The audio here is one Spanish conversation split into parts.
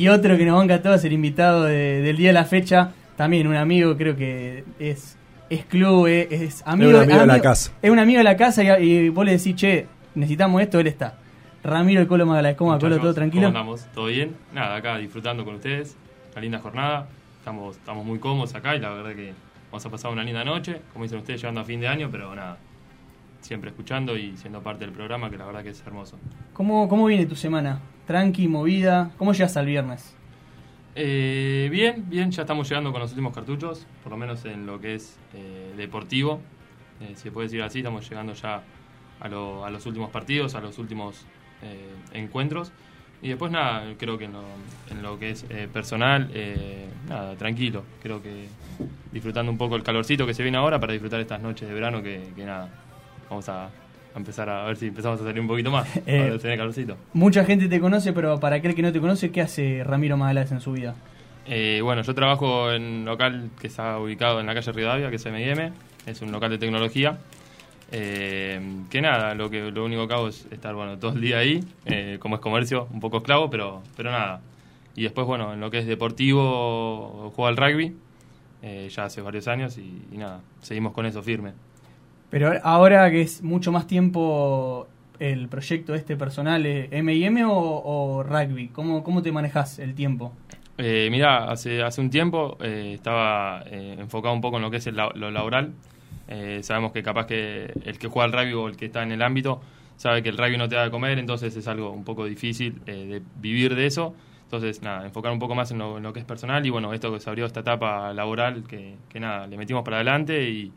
Y otro que nos banca a todos, el invitado del día de la fecha, también un amigo, creo que es, es club, es, amigo, es un amigo, de la casa. Es un amigo de la casa y, vos le decís, che, necesitamos esto, él está. Ramiro el Colo Magaláes, ¿cómo Colo? ¿Todo tranquilo? ¿Cómo andamos? ¿Todo bien? Nada, acá disfrutando con ustedes, una linda jornada, estamos, estamos muy cómodos acá y la verdad que vamos a pasar una linda noche, como dicen ustedes, llegando a fin de año, pero nada, siempre escuchando y siendo parte del programa, que la verdad que es hermoso. ¿Cómo, cómo viene tu semana? ¿Tranqui, movida? ¿Cómo llegas al viernes? Eh, bien, bien, ya estamos llegando con los últimos cartuchos, por lo menos en lo que es eh, deportivo, eh, si se puede decir así, estamos llegando ya a, los últimos partidos, a los últimos encuentros. Y después nada, creo que en lo, que es personal, nada, tranquilo. Creo que disfrutando un poco el calorcito que se viene ahora para disfrutar estas noches de verano que nada, vamos a, empezar a ver si empezamos a salir un poquito más. Eh, tener calorcito. Mucha gente te conoce, pero para aquel que no te conoce, ¿qué hace Ramiro Magaláes en su vida? Eh, bueno, yo trabajo en un local que está ubicado en la calle Rivadavia, que es M&M, es un local de tecnología. Eh, que nada, lo que lo único que hago es estar bueno todo el día ahí, como es comercio, un poco esclavo, pero, pero nada. Y después, bueno, en lo que es deportivo, juego al rugby, ya hace varios años y, y nada, seguimos con eso firme. Pero ahora que es mucho más tiempo el proyecto este personal, ¿M&M o, o, rugby? ¿Cómo, ¿Cómo te manejas el tiempo? Eh, mira, hace, hace un tiempo eh, estaba eh, enfocado un poco en lo que es lo laboral. Eh, sabemos que capaz que el que juega al rugby o el que está en el ámbito sabe que el rugby no te da de comer, entonces es algo un poco difícil de vivir de eso. Entonces, nada, enfocar un poco más en lo, en lo, que es personal y bueno, esto que se abrió esta etapa laboral, que nada, le metimos para adelante y,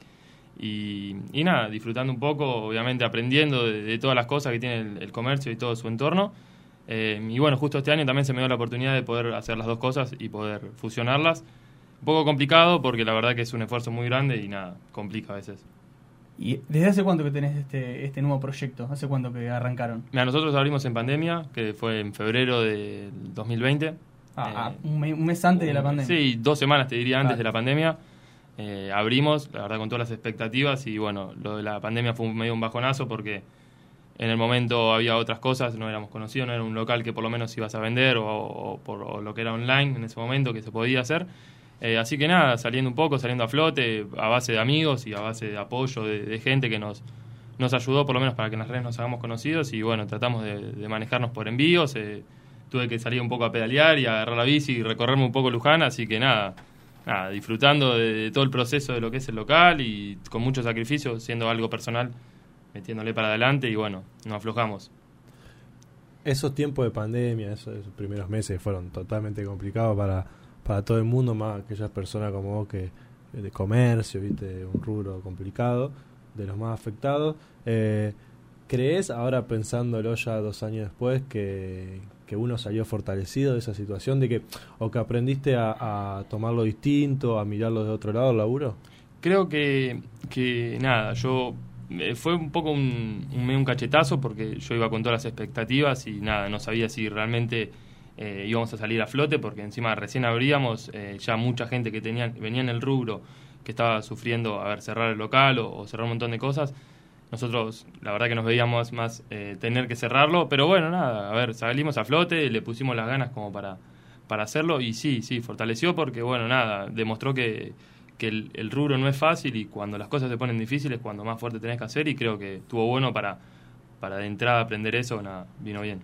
y, nada, disfrutando un poco, obviamente aprendiendo de, todas las cosas que tiene el, comercio y todo su entorno. Eh, y bueno, justo este año también se me dio la oportunidad de poder hacer las dos cosas y poder fusionarlas. Un poco complicado porque la verdad que es un esfuerzo muy grande y nada, complica a veces. ¿Y desde hace cuánto que tenés este, este nuevo proyecto? ¿Hace cuánto que arrancaron? Mira, nosotros abrimos en pandemia, que fue en febrero del 2020. Ah, eh, un, mes, antes de la pandemia. Sí, dos semanas te diría antes de la pandemia. Eh, abrimos, la verdad, con todas las expectativas y bueno, lo de la pandemia fue medio un bajonazo porque en el momento había otras cosas, no éramos conocidos, no era un local que por lo menos ibas a vender o, por lo que era online en ese momento que se podía hacer. Eh, así que nada, saliendo un poco, saliendo a flote, a base de amigos y a base de apoyo de, gente que nos, nos ayudó por lo menos para que en las redes nos hagamos conocidos y bueno, tratamos de, manejarnos por envíos. Eh, tuve que salir un poco a pedalear y a agarrar la bici y recorrerme un poco Luján, así que nada, disfrutando de, todo el proceso de lo que es el local y con mucho sacrificio, siendo algo personal, metiéndole para adelante y bueno, no aflojamos. Esos tiempos de pandemia, esos, primeros meses fueron totalmente complicados para, para todo el mundo, más aquellas personas como vos que de comercio, viste, un rubro complicado, de los más afectados. Eh, ¿Crees, ahora pensándolo ya dos años después, que, que uno salió fortalecido de esa situación, de que o que aprendiste a, tomarlo distinto, a mirarlo de otro lado el laburo? Creo que, que nada, yo eh, fue un poco un, un, cachetazo porque yo iba con todas las expectativas y nada, no sabía si realmente eh, íbamos a salir a flote porque encima recién abríamos, eh, ya mucha gente que tenía, venía en el rubro que estaba sufriendo a ver cerrar el local o cerrar un montón de cosas nosotros, la verdad que nos veíamos más eh, tener que cerrarlo, pero bueno, nada, a ver, salimos a flote, le pusimos las ganas como para, para hacerlo y sí, sí, fortaleció porque, bueno, nada, demostró que, que el, rubro no es fácil y cuando las cosas se ponen difíciles, cuando más fuerte tenés que hacer y creo que estuvo bueno para, para de entrada aprender eso, nada, vino bien.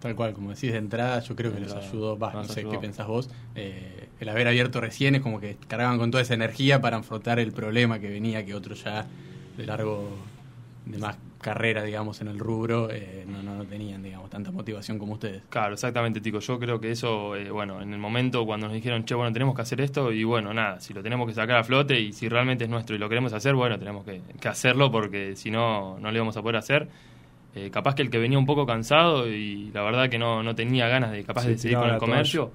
Tal cual, como decís de entrada, yo creo que les ayudó, no sé qué pensás vos, eh, el haber abierto recién es como que cargaban con toda esa energía para afrontar el problema que venía, que otros ya de largo de más carrera, digamos, en el rubro, eh, no, no, tenían, digamos, tanta motivación como ustedes. Claro, exactamente, Tico. Yo creo que eso, eh, bueno, en el momento cuando nos dijeron, che, bueno, tenemos que hacer esto, y bueno, nada, si lo tenemos que sacar a flote y si realmente es nuestro y lo queremos hacer, bueno, tenemos que, hacerlo porque si no, no lo íbamos a poder hacer. Eh, capaz que el que venía un poco cansado y la verdad que no, no tenía ganas de capaz de seguir con el comercio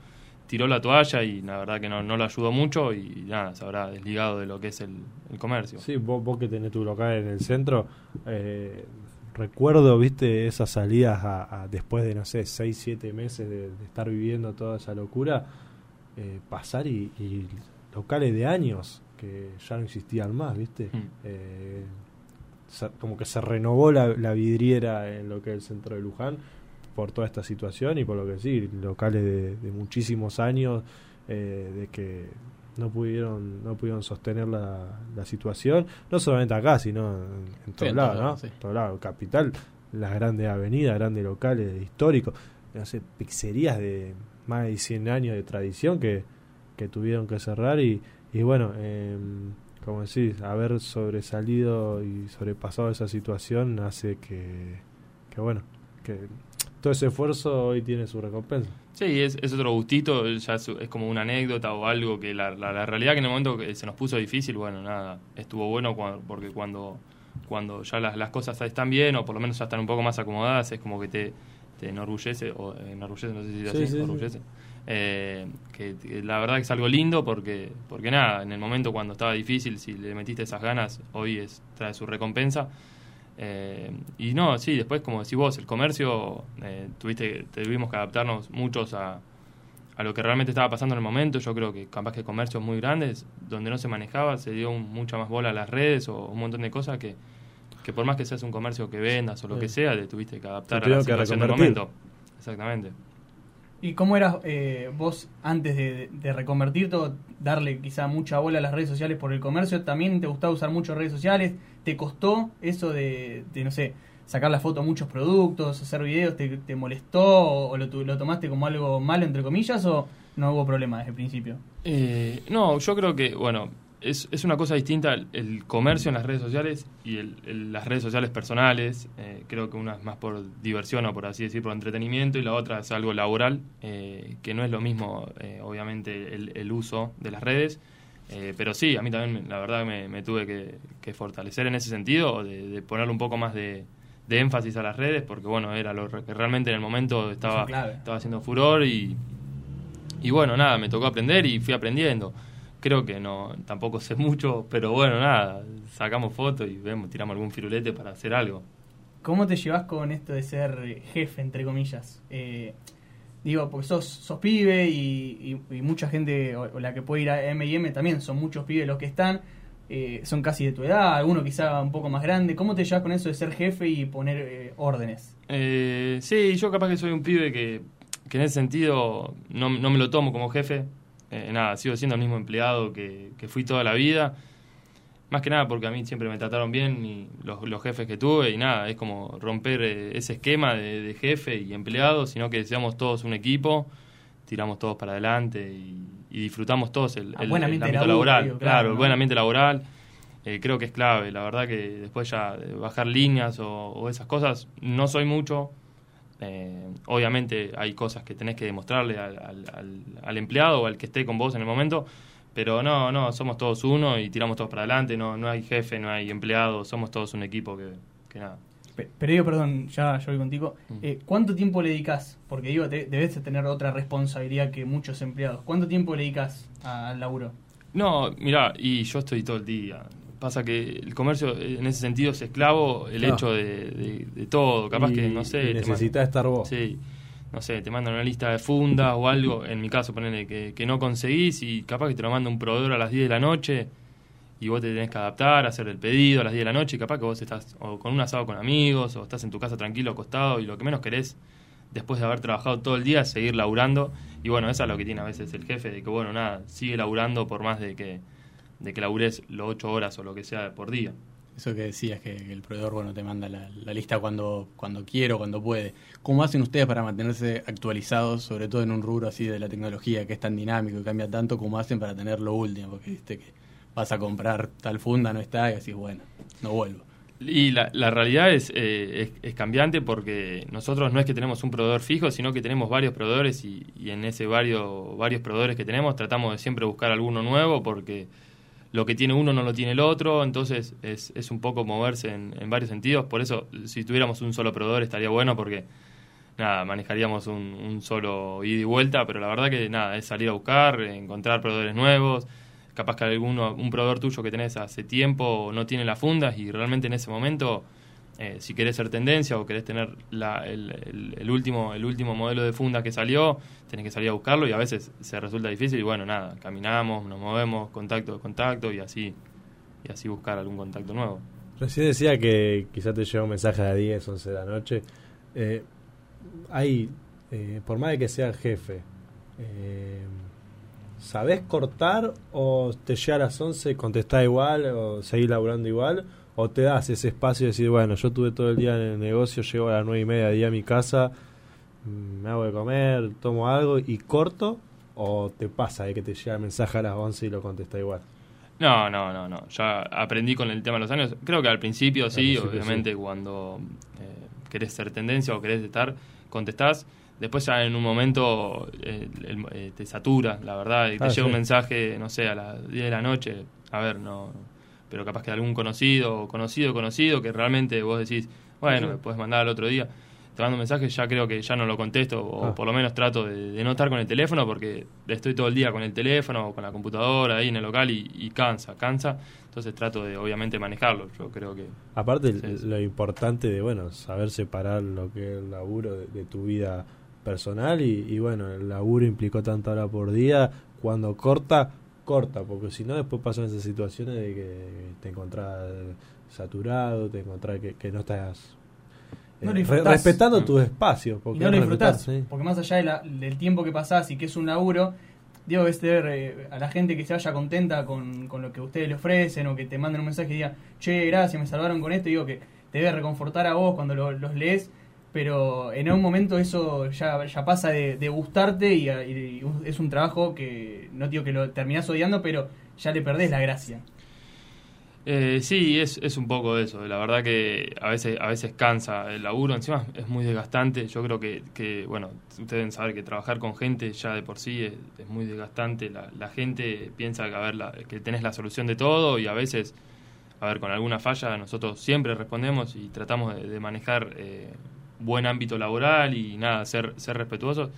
tiró la toalla y la verdad que no, no lo ayudó mucho y nada, se habrá desligado de lo que es el, comercio. Sí, vos, vos, que tenés tu local en el centro, eh, recuerdo, viste, esas salidas a, después de, no sé, 6, 7 meses de, estar viviendo toda esa locura, eh, pasar y, locales de años que ya no existían más, viste. Mm. Eh, como que se renovó la, la vidriera en lo que es el centro de Luján por toda esta situación y por lo que sí, locales de, muchísimos años eh, de que no pudieron no pudieron sostener la, la situación, no solamente acá, sino en, todos lados, ¿no? En todos lados, capital, las grandes avenidas, grandes locales históricos, no sé, pizzerías de más de 100 años de tradición que, que tuvieron que cerrar y, y bueno, eh, como decís, haber sobresalido y sobrepasado esa situación hace que, que bueno, que todo ese esfuerzo hoy tiene su recompensa. Sí, es, es otro gustito, ya es, como una anécdota o algo que la, la, realidad que en el momento que se nos puso difícil, bueno, nada, estuvo bueno porque cuando, cuando ya las, las cosas están bien o por lo menos ya están un poco más acomodadas, es como que te, te enorgullece, o enorgullece, no sé si así, enorgullece. Eh, que, la verdad que es algo lindo porque, porque nada, en el momento cuando estaba difícil, si le metiste esas ganas, hoy es, trae su recompensa. Eh, y no, sí, después como decís vos, el comercio, eh, tuviste, tuvimos que adaptarnos muchos a, a lo que realmente estaba pasando en el momento. Yo creo que capaz que comercios muy grandes, donde no se manejaba, se dio mucha más bola a las redes o un montón de cosas que, que por más que seas un comercio que vendas o lo que sea, te tuviste que adaptar a la situación del momento. Exactamente. ¿Y cómo eras eh, vos antes de, reconvertirte, darle quizá mucha bola a las redes sociales por el comercio? ¿También te gustaba usar mucho redes sociales? ¿Te costó eso de, no sé, sacar la foto a muchos productos, hacer videos? ¿Te, molestó o, lo, lo, tomaste como algo malo, entre comillas, o no hubo problema desde el principio? Eh, no, yo creo que, bueno, es, es una cosa distinta el, comercio en las redes sociales y el, las redes sociales personales. Eh, creo que una es más por diversión o por así decir, por entretenimiento y la otra es algo laboral, eh, que no es lo mismo, eh, obviamente, el, uso de las redes. pero sí, a mí también, la verdad, me, me tuve que, fortalecer en ese sentido, de, de ponerle un poco más de, de, énfasis a las redes, porque bueno, era lo que realmente en el momento estaba, estaba haciendo furor y, y bueno, nada, me tocó aprender y fui aprendiendo creo que no tampoco sé mucho, pero bueno, nada, sacamos fotos y vemos, tiramos algún firulete para hacer algo. ¿Cómo te llevas con esto de ser jefe, entre comillas? Eh, digo, porque sos, sos pibe y, mucha gente, o, la que puede ir a M&M también, son muchos pibes los que están, eh, son casi de tu edad, alguno quizá un poco más grande. ¿Cómo te llevas con eso de ser jefe y poner eh, órdenes? sí, yo capaz que soy un pibe que, que en ese sentido no, no me lo tomo como jefe, eh, nada, sigo siendo el mismo empleado que, fui toda la vida. Más que nada porque a mí siempre me trataron bien y los, jefes que tuve y nada, es como romper eh, ese esquema de, jefe y empleado, sino que seamos todos un equipo, tiramos todos para adelante y, disfrutamos todos el, el, ambiente laboral. claro, el buen ambiente laboral. Eh, creo que es clave, la verdad que después ya de bajar líneas o esas cosas, no soy mucho, eh, obviamente hay cosas que tenés que demostrarle al, al, empleado o al que esté con vos en el momento, pero no, no, somos todos uno y tiramos todos para adelante, no, no hay jefe, no hay empleado, somos todos un equipo que, nada. Pero digo, perdón, ya yo voy contigo. Mm. Eh, ¿Cuánto tiempo le dedicas? Porque digo, debes tener otra responsabilidad que muchos empleados. ¿Cuánto tiempo le dedicas al laburo? No, mira, y yo estoy todo el día. Pasa que el comercio en ese sentido es esclavo el hecho de, todo. Capaz que, no sé. Necesitas estar vos. Sí. No sé, te mandan una lista de fundas o algo. En mi caso, ponele que, que no conseguís y capaz que te lo manda un proveedor a las 10 de la noche y vos te tenés que adaptar, hacer el pedido a las 10 de la noche y capaz que vos estás o con un asado con amigos o estás en tu casa tranquilo acostado y lo que menos querés después de haber trabajado todo el día es seguir laburando y bueno, eso es lo que tiene a veces el jefe de que bueno, nada, sigue laburando por más de que de que labures los ocho horas o lo que sea por día. Eso que decías, que, el proveedor bueno te manda la, lista cuando, cuando quiere o cuando puede. ¿Cómo hacen ustedes para mantenerse actualizados, sobre todo en un rubro así de la tecnología que es tan dinámico y cambia tanto? ¿Cómo hacen para tener lo último? Porque viste que vas a comprar tal funda, no está, y así, bueno, no vuelvo. Y la, la realidad es, eh, es, cambiante porque nosotros no es que tenemos un proveedor fijo, sino que tenemos varios proveedores y, y en ese varios, varios proveedores que tenemos tratamos de siempre buscar alguno nuevo porque lo que tiene uno no lo tiene el otro, entonces es, es un poco moverse en, en, varios sentidos. Por eso, si tuviéramos un solo proveedor estaría bueno porque, nada, manejaríamos un, solo ida y vuelta, pero la verdad que, nada, es salir a buscar, encontrar proveedores nuevos. Capaz que alguno, un proveedor tuyo que tenés hace tiempo no tiene las fundas y realmente en ese momento eh, si querés ser tendencia o querés tener el, último, el último modelo de funda que salió, tenés que salir a buscarlo y a veces se resulta difícil y bueno, nada, caminamos, nos movemos, contacto contacto y así, y así buscar algún contacto nuevo. Recién decía que quizás te llega un mensaje a 10, 11 de la noche. Eh, hay, eh, por más de que sea jefe, eh, ¿sabés cortar o te llega a las 11 y contestás igual o seguís laburando igual? ¿O te das ese espacio de decir, bueno, yo tuve todo el día en el negocio, llego a las 9 y media de día a mi casa, me hago de comer, tomo algo y corto? ¿O te pasa de que te llega el mensaje a las 11 y lo contestás igual? No, no, no, no. Ya aprendí con el tema de los años. Creo que al principio sí, obviamente cuando eh, querés ser tendencia o querés estar, contestás. Después ya en un momento eh, eh, te satura, la verdad, y te ah, llega un mensaje, no sé, a las 10 de la noche. A ver, no, pero capaz que algún conocido, conocido, conocido, que realmente vos decís, bueno, me puedes mandar al otro día te mando un mensaje, ya creo que ya no lo contesto, o ah. por lo menos trato de, no estar con el teléfono porque estoy todo el día con el teléfono o con la computadora ahí en el local y, cansa, cansa. Entonces trato de, obviamente, manejarlo. Yo creo que. Aparte, lo importante de, bueno, saber separar lo que es el laburo de, tu vida personal y, bueno, el laburo implicó tanta hora por día. Cuando corta, corta, porque si no, después pasan esas situaciones de que te encontrás saturado, te encontrás que, que no estás respetando tus espacios. Porque no lo disfrutás. Porque más allá del tiempo que pasás y que es un laburo, digo, es tener eh, a la gente que se vaya contenta con, lo que ustedes le ofrecen o que te manden un mensaje y diga, che, gracias, me salvaron con esto. Digo que te debe reconfortar a vos cuando los lees, pero en un momento eso ya, ya pasa de, gustarte y, es un trabajo que no digo que lo terminás odiando, pero ya le perdés la gracia. Eh, sí, es, es un poco eso. La verdad que a veces, a veces cansa el laburo. Encima es muy desgastante. Yo creo que, que bueno, ustedes deben saber que trabajar con gente ya de por sí es, muy desgastante. La, gente piensa que, a la, que tenés la solución de todo y a veces, a ver, con alguna falla nosotros siempre respondemos y tratamos de, manejar eh, buen ámbito laboral y nada, ser, ser respetuosos.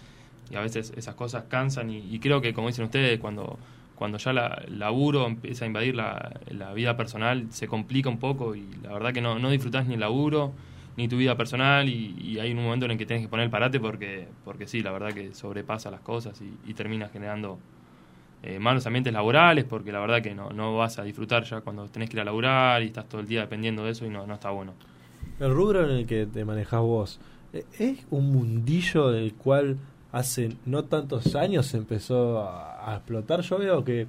Y a veces esas cosas cansan y, creo que, como dicen ustedes, cuando cuando ya la, laburo empieza a invadir la, vida personal, se complica un poco y la verdad que no, no disfrutás ni el laburo ni tu vida personal y, hay un momento en el que tienes que poner el parate porque, porque sí, la verdad que sobrepasa las cosas y, y terminas generando eh, malos ambientes laborales porque la verdad que no, no vas a disfrutar ya cuando tenés que ir a laburar y estás todo el día dependiendo de eso y no, no está bueno. El rubro en el que te manejás vos, ¿e-, ¿es un mundillo del cual hace no tantos años se empezó a, explotar. Yo veo que,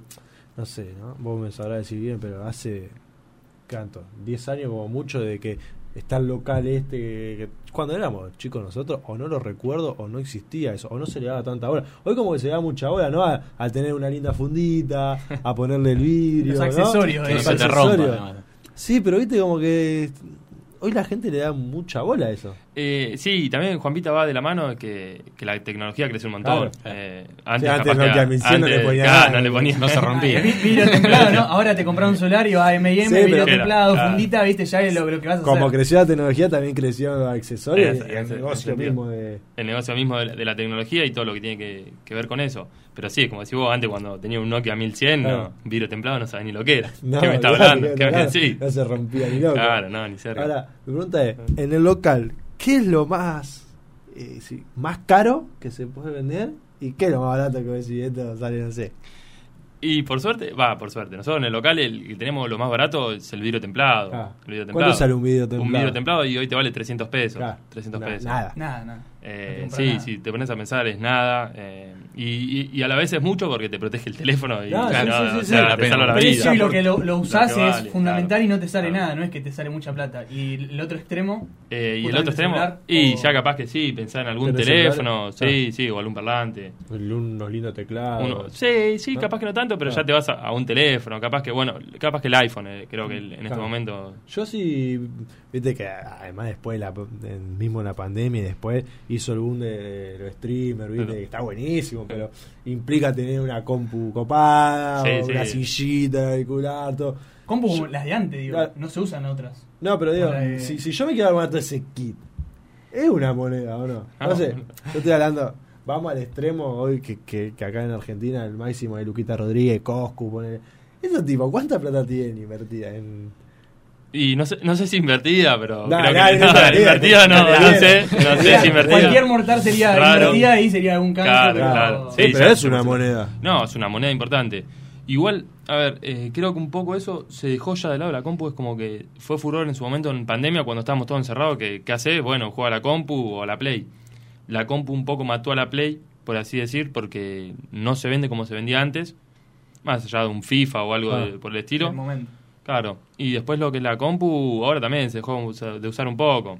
no sé, ¿no? vos me sabrás decir bien, pero hace, ¿cuánto? 10 años como mucho de que está el local este, cuando éramos chicos nosotros, o no lo recuerdo, o no existía eso, o no se le daba tanta hora. Hoy como que se da mucha hora, ¿no? A, tener una linda fundita, a ponerle el vidrio. Los accesorios, ¿no? se te rompa, Sí, pero viste como que hoy la gente le da mucha bola a eso. Eh, sí, también Juan Vita va de la mano que, que la tecnología crece un montón. Eh, antes, antes, no, que no le ponía nada, no, le ponía, no se rompía. vidrio templado, ¿no? Ahora te compras un solar y va a M&M, sí, vidrio templado, fundita, viste, ya es lo, lo, que vas a Como creció la tecnología, también creció accesorios y el negocio mismo de... El negocio mismo de, la tecnología y todo lo que tiene que, que ver con eso. Pero sí, como decís vos antes cuando tenía un Nokia 1100, no, vidrio templado no sabía ni lo que era. No, ¿Qué me está hablando? sí. no se rompía ni loco. Claro, no, ni cerca. Ahora, mi pregunta es, en el local, ¿qué es lo más eh, más caro que se puede vender? ¿Y qué es lo más barato que vos decís? Esto sale, no sé, y por suerte, va, por suerte. Nosotros en el local el que tenemos lo más barato es el vidrio templado. Ah. El vidrio templado. ¿Cuánto sale un vidrio templado? Un vidrio templado y hoy te vale 300 pesos. 300 pesos. Nada. Nada, nada. Eh, sí, si te pones a pensar es nada. Eh, y, y, a la vez es mucho porque te protege el teléfono y no, sí, sí, sí, la la vida. Sí, lo que lo, lo usás es fundamental y no te sale nada, no es que te sale mucha plata. Y el otro extremo. Eh, y el otro extremo. y ya capaz que sí, pensar en algún teléfono, sí, sí, o algún parlante. Unos lindos teclados. sí, sí, capaz que no tanto, pero ya te vas a, un teléfono. Capaz que, bueno, capaz que el iPhone, eh, creo que en este momento. Yo sí, viste que además después, la, mismo en la pandemia y después hizo algún de los streamers, viste, que está buenísimo pero implica tener una compu copada, una sillita, auricular, todo. Compu las de antes, digo, no se usan otras. No, pero digo, si, si, yo me quiero armar todo ese kit, ¿es una moneda o no? No, sé, yo estoy hablando, vamos al extremo hoy que, que, acá en Argentina el máximo de Luquita Rodríguez, Coscu, pone... Eso tipo, ¿cuánta plata tienen invertida en y no sé, no sé si invertida, pero creo que no, invertida, no, no, sé, no sé si invertida. Cualquier mortal sería invertida y sería un cáncer. Claro, pero, claro. Sí, pero es una moneda. No, es una moneda importante. Igual, a ver, eh, creo que un poco eso se dejó ya de lado la compu, es como que fue furor en su momento en pandemia cuando estábamos todos encerrados, que ¿qué hace? Bueno, juega a la compu o a la Play. la compu un poco mató a la Play, por así decir, porque no se vende como se vendía antes, más allá de un FIFA o algo Ah. de- por el estilo. El momento. Claro, y después lo que es la compu, ahora también se dejó de usar un poco.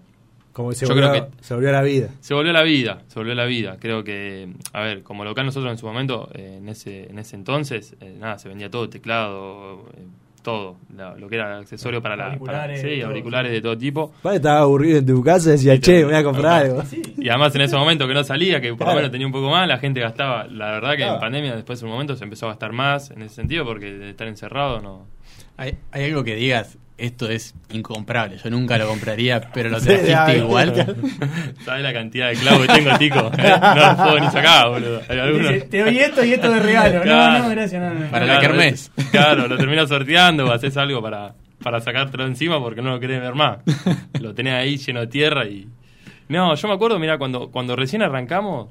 Como que se, Yo volvió, creo que- se volvió a la vida. Se volvió la vida, se volvió la vida. Creo que, a ver, como local nosotros en su momento, eh, en ese en ese entonces, eh, nada, se vendía todo, teclado, eh, todo, la- lo que era accesorio para la... para- Auriculares, sí, todo, auriculares de todo tipo. Vale, estaba aburrido en tu casa y decía, che, me voy a comprar algo. Sí. Y además en ese momento que no salía, que por Claro. lo menos tenía un poco más, la gente gastaba. La verdad que Claro. en pandemia después de un momento se empezó a gastar más en ese sentido porque de estar encerrado no... ¿Hay, hay algo que digas, esto es incomprable, yo nunca lo compraría, pero lo trajiste igual. ¿Sabes la cantidad de clavos que tengo, Tico? ¿Eh? No los puedo ni sacar, boludo. Hay algunos... Dice, te doy esto y esto de regalo. Claro. No, no, gracias. No, no. Para la kermés. Claro, lo terminas sorteando o haces algo para, para sacártelo encima porque no lo querés ver más. Lo tenés ahí lleno de tierra y... No, yo me acuerdo, mira, cuando, cuando recién arrancamos,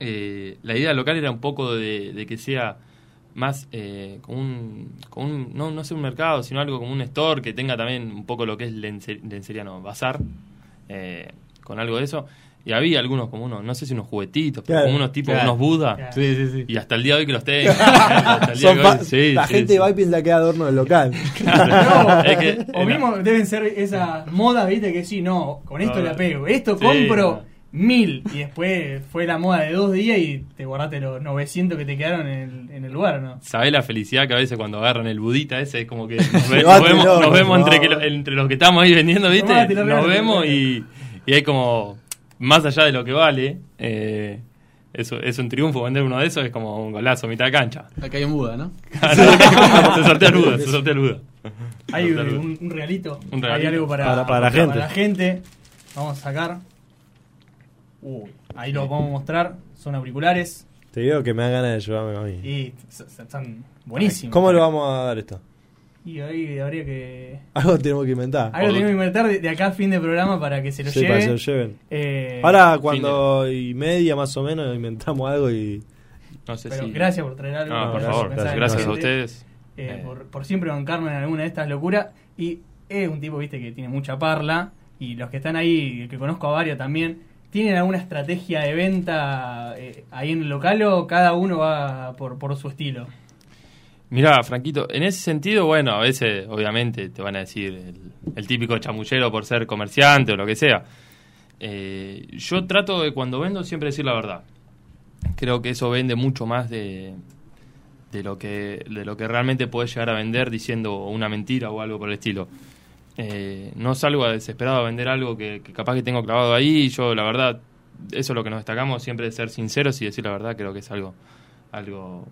eh, la idea local era un poco de, de que sea más eh, como un, como un- no, no sé un mercado, sino algo como un store que tenga también un poco lo que es lencería, lencería no, bazar, eh, con algo de eso. Y había algunos como unos, no sé si unos juguetitos, pero como unos tipos, claro. unos Buda. Claro. Sí, sí, sí. Y hasta el día de hoy que los tengo. hasta el día Son de hoy, fa- sí, la sí, gente sí. va y piensa que es adorno del local. No, Es que- o mismo deben ser esas modas, viste, que sí, no, con esto No, la pego, esto sí, compro no. Mil y después fue la moda de dos días y te guardaste los 900 que te quedaron en el, en el lugar, ¿no? ¿Sabés la felicidad que a veces cuando agarran el budita ese es como que nos, ve- Llévatelo, nos vemos, nos por vemos entre, favor. que lo- entre los que estamos ahí vendiendo, ¿viste? Nos vemos y, y hay como, más allá de lo que vale, eh, eso, es un triunfo vender uno de esos, es como un golazo, mitad de cancha. Acá hay un Buda, ¿no? se sortea el Buda, se sortea el Buda. Hay un, un regalito, Un hay algo para, Para- para la gente. gente. Vamos a sacar. Uy, ahí lo vamos a mostrar, son auriculares Te digo que me dan ganas de llevarme a mí. y están buenísimos. ¿Cómo lo vamos a dar esto? Y ahí habría que... Algo tenemos que inventar. Algo tenemos que inventar de, de acá a fin de programa para que se lo Sí, lleve. para que se lo lleven. Eh, Ahora, cuando y media más o menos inventamos algo y. No sé pero si... gracias por traer algo. No, por gracias, favor, gracias, a ustedes. eh, Eh, por, por siempre bancarme en alguna de estas locuras. Y es un tipo, viste, que tiene mucha parla. Y los que están ahí, que conozco a varios también, ¿tienen alguna estrategia de venta eh, ahí en el local o cada uno va por, por su estilo? Mirá, Franquito, en ese sentido, bueno, a veces obviamente te van a decir el, típico chamullero por ser comerciante o lo que sea. Eh, yo trato de cuando vendo siempre decir la verdad. Creo que eso vende mucho más de, de lo que de lo que realmente puedes llegar a vender diciendo una mentira o algo por el estilo. Eh, no salgo a desesperado a vender algo que, que capaz que tengo clavado ahí. Yo, la verdad, eso es lo que nos destacamos, siempre de ser sinceros y decir la verdad. Creo que es algo algo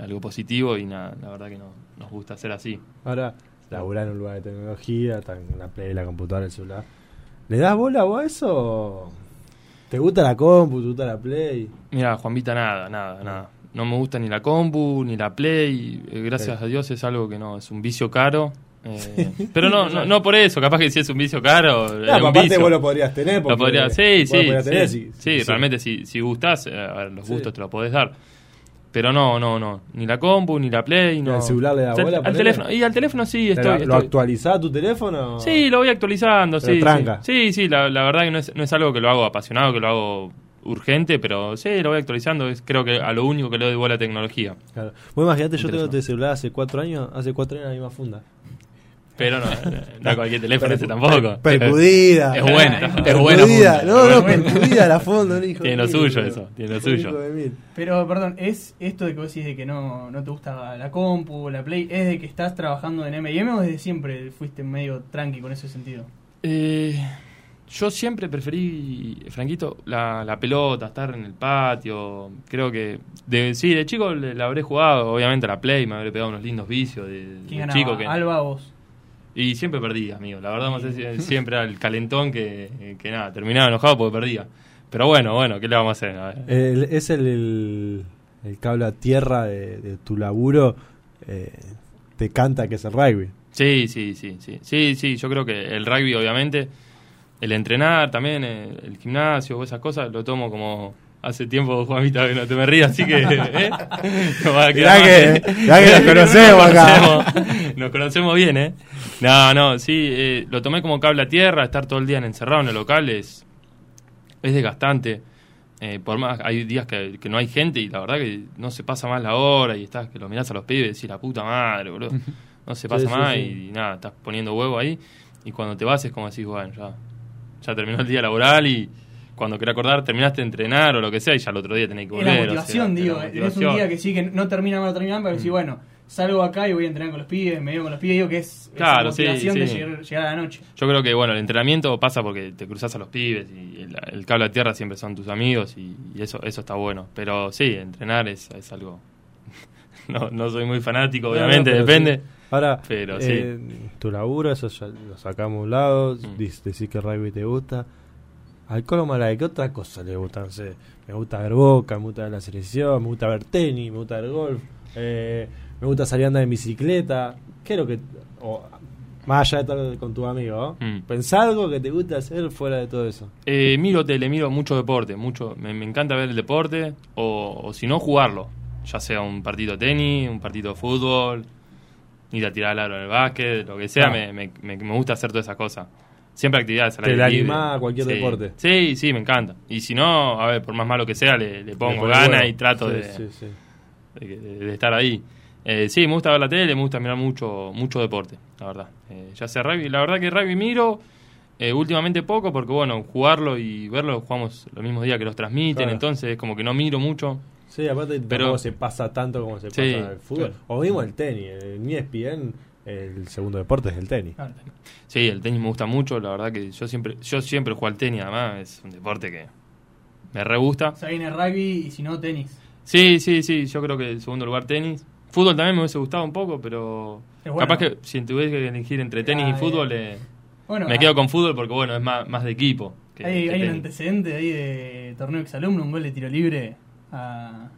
algo positivo y nada, la verdad que no, nos gusta hacer así. Ahora, laburar en un lugar de tecnología, en la play, la computadora, el celular. ¿Le das bola vos a eso? ¿Te gusta la compu? ¿Te gusta la play? Mira, Juanvita, nada, nada, nada. No me gusta ni la compu, ni la play. eh, gracias Sí. a Dios es algo que no, es un vicio caro. Eh, pero no, no, no por eso, capaz que si es un vicio caro, un aparte vicio. vos lo podrías tener. Lo sí, lo sí, podrías sí, tener sí, si- realmente si, si gustás, eh, a los Sí. gustos te los podés dar. Pero no, no, no, ni la compu, ni la play, no. al celular le da O sea, bola, Al teléfono, y al teléfono sí, ¿Lo- estoy, ¿Lo estoy. actualizás tu teléfono? Sí, lo voy actualizando, Pero sí. tranca. Sí, sí, sí, la, la verdad que no es, no es algo que lo hago apasionado, que lo hago urgente, pero sí, lo voy actualizando. Es, creo que a lo único que le doy bola a tecnología. Claro. Vos imagínate, yo tengo este celular hace cuatro años, hace cuatro años la misma funda. Pero no, no cualquier teléfono ese tampoco. Percudida. Es buena, es buena. No, no, percudida la un hijo Tiene lo suyo eso, tiene lo suyo. Pero, perdón, ¿es esto de que vos decís de que no, no te gusta la compu, la play, es de que estás trabajando en M&M o desde siempre fuiste medio tranqui con ese sentido? Eh, yo siempre preferí, Franquito, la, la pelota, estar en el patio. Creo que, de, sí, de chico le- la habré jugado, obviamente a la Play, me habré pegado unos lindos vicios de, ¿Quién de ganaba? chico. Que, ¿Alba o vos? Y siempre perdía, amigo. La verdad, si- siempre era el calentón que, que nada, terminaba enojado porque perdía. Pero bueno, bueno, ¿qué le vamos a hacer? A ver. El- es el, el, el cable a tierra de, de tu laburo. eh, te canta que es el rugby. Sí, sí, sí, sí. Sí, sí, yo creo que el rugby, obviamente, el entrenar también, eh, el gimnasio, esas cosas, lo tomo como hace tiempo, Juanita, que no te me rías, así que. ¿eh? Va a quedar que- nos conocemos acá. Nos conocemos, bien, ¿eh? No, no, sí, eh, lo tomé como cable a tierra, estar todo el día encerrado en el local es, es desgastante. Eh, por más, hay días que, no hay gente y la verdad que no se pasa más la hora y estás que lo mirás a los pibes y decís la puta madre, boludo. No se pasa más y, nada, estás poniendo huevo ahí y cuando te vas es como decís, bueno, ya, ya terminó el día laboral y cuando querés acordar terminaste de entrenar o lo que sea y ya el otro día tenés que volver. Es la motivación, digo, es un día que sí que no termina mal, termina pero mm. bueno, salgo acá y voy a entrenar con los pibes, me veo con los pibes, digo que es, claro, la motivación de llegar, a la noche. Yo creo que, bueno, el entrenamiento pasa porque te cruzas a los pibes y el, cable a tierra siempre son tus amigos y, eso eso está bueno. Pero sí, entrenar es, es algo... no, no soy muy fanático, obviamente, depende. Ahora, pero eh, tu laburo, eso ya lo sacamos a un lado, mm. decís que el rugby te gusta. Al Colo ¿qué otra cosa le gusta? No sé, me gusta ver boca, me gusta ver la selección, me gusta ver tenis, me gusta ver golf. Eh, me gusta salir a andar en bicicleta. ¿Qué es lo que.? más allá de estar con tu amigo, mm. ¿pensás algo que te guste hacer fuera de todo eso? Eh, miro tele, miro mucho deporte. mucho Me, encanta ver el deporte o, si no, jugarlo. Ya sea un partido de tenis, un partido de fútbol, ir a tirar al aro en el básquet, lo que sea. Ah. Me, me, gusta hacer todas esas cosas. Siempre actividades ¿Te la animás a cualquier deporte? Sí, sí, me encanta. Y si no, a ver, por más malo que sea, le, pongo ganas y trato de, de estar ahí. Eh, sí, me gusta ver la tele, me gusta mirar mucho mucho deporte, la verdad. Eh, ya sea rugby, la verdad que rugby miro eh, últimamente poco porque bueno, jugarlo y verlo jugamos los mismos días que los transmiten, entonces es como que no miro mucho. Sí, aparte pero se pasa tanto como se pasa el fútbol. O mismo el tenis, en ESPN el segundo deporte es el tenis. Sí, el tenis me gusta mucho, la verdad que yo siempre yo siempre juego al tenis, además es un deporte que me re gusta. O sea, viene rugby y si no tenis. Sí, sí, sí, yo creo que el segundo lugar tenis. Fútbol también me hubiese gustado un poco, pero capaz que si tuviese que elegir entre tenis y fútbol, eh, me ah. quedo con fútbol porque bueno, es más, más de equipo. hay, un antecedente ahí de torneo exalumno, un gol de tiro libre a...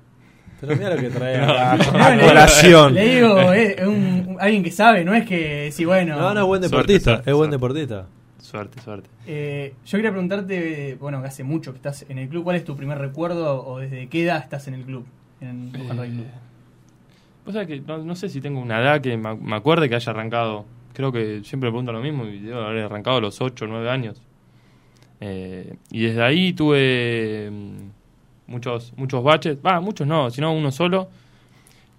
Pero mira lo que trae a, colación. Le digo, es un, alguien que sabe, no es que si bueno. No, no, es buen deportista, es buen deportista. Suerte, suerte. Eh, yo quería preguntarte, bueno, que hace mucho que estás en el club, ¿cuál es tu primer recuerdo o desde qué edad estás en el club? En el club? O sea que no, sé si tengo una edad que me, acuerde que haya arrancado. Creo que siempre pregunto lo mismo y debo haber arrancado a los 8 o 9 años. Eh, y desde ahí tuve mm, muchos muchos baches, va, muchos no, sino uno solo,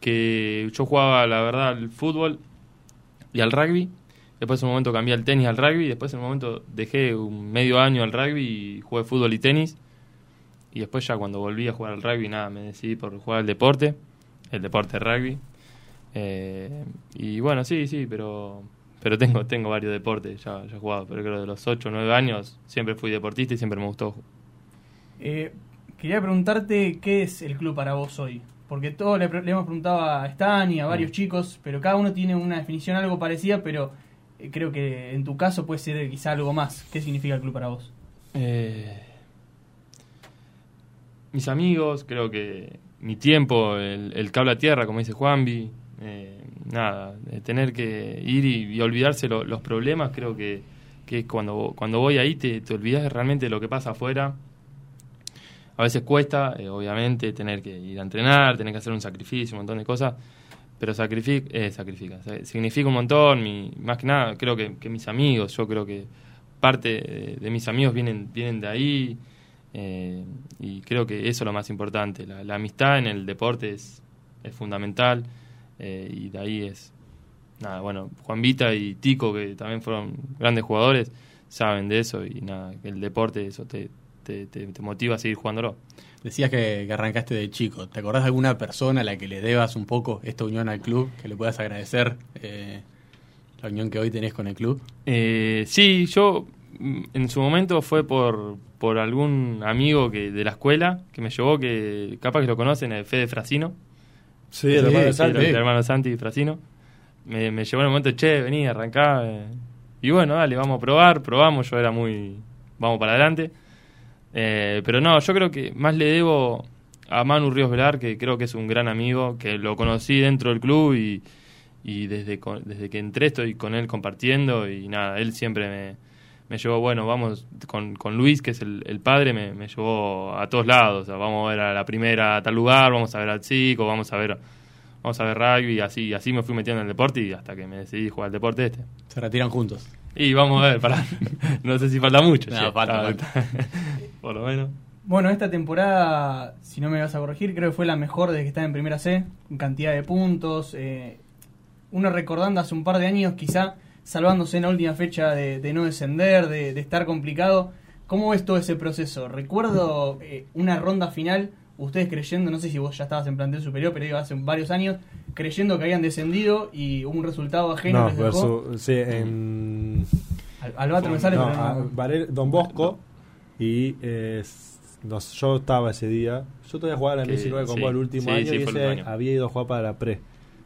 que yo jugaba, la verdad, al fútbol y al rugby. Después en un momento cambié al tenis al rugby. Después en un momento dejé un medio año al rugby y jugué fútbol y tenis. Y después ya cuando volví a jugar al rugby, nada, me decidí por jugar al deporte el deporte rugby. Eh, y bueno, sí, sí, pero pero tengo tengo varios deportes ya, ya he jugado, pero creo que de los 8 o 9 años siempre fui deportista y siempre me gustó. Eh, quería preguntarte qué es el club para vos hoy. Porque todos le, hemos preguntado a Stan y a varios mm. chicos, pero cada uno tiene una definición algo parecida, pero eh, creo que en tu caso puede ser quizá algo más. ¿Qué significa el club para vos? mis amigos, creo que mi tiempo, el, cable a tierra, como dice Juanvi, eh, nada, tener que ir y, olvidarse los problemas, creo que, que cuando, cuando voy ahí te, te olvidas realmente de lo que pasa afuera. A veces cuesta, eh, obviamente, tener que ir a entrenar, tener que hacer un sacrificio, un montón de cosas, pero sacrifica, eh, sacrifica significa un montón, mi, más que nada, creo que, que mis amigos, yo creo que parte de, mis amigos vienen, vienen de ahí, eh, y creo que eso es lo más importante. La, amistad en el deporte es, es fundamental eh, y de ahí es, nada, bueno, Juan Vita y Tico, que también fueron grandes jugadores, saben de eso y nada, el deporte eso te, te, te, motiva a seguir jugándolo. Decías que, arrancaste de chico. ¿Te acordás de alguna persona a la que le debas un poco esta unión al club, que le puedas agradecer eh, la unión que hoy tenés con el club? sí, yo mm, en su momento fue por, por algún amigo que de la escuela que me llevó, que capaz que lo conocen, el Fede Frasino. Sí, el hermano de Santi. El, hermano Santi Frasino. Me, me, llevó en el momento, che, vení, arrancá. Eh. Y bueno, dale, vamos a probar. Probamos, yo era muy. Vamos para adelante. Eh, pero no, yo creo que más le debo a Manu Ríos Velar, que creo que es un gran amigo, que lo conocí dentro del club y, y desde, desde que entré estoy con él compartiendo y nada, él siempre me, me llevó, bueno, vamos con, con Luis, que es el, padre, me, llevó a todos lados. vamos a ver a la primera a tal lugar, vamos a ver al chico, vamos a ver vamos a ver rugby así, así me fui metiendo en el deporte y hasta que me decidí jugar al deporte este. Se retiran juntos. Y vamos a ver, para, no sé si falta mucho. No, falta, por lo menos. Bueno, esta temporada, si no me vas a corregir, creo que fue la mejor desde que está en Primera C, en cantidad de puntos. Eh, uno recordando hace un par de años, quizá salvándose en la última fecha de, no descender, de, estar complicado. ¿Cómo ves todo ese proceso? Recuerdo eh, una ronda final, ustedes creyendo, no sé si vos ya estabas en plantel superior, pero iba hace varios años, creyendo que habían descendido y un resultado ajeno no, les sí, en... Al, me sale, pero Don Bosco y... Eh, yo estaba ese día. Yo todavía jugaba en la 2019 con vos el último año y ese había ido a jugar para la pre.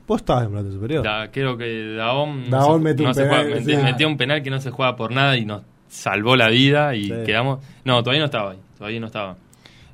Vos estabas en planta superior. creo que Daón, metió, un penal, un penal que no se juega por nada y nos salvó la vida y quedamos. No, todavía no estaba ahí. Todavía no estaba.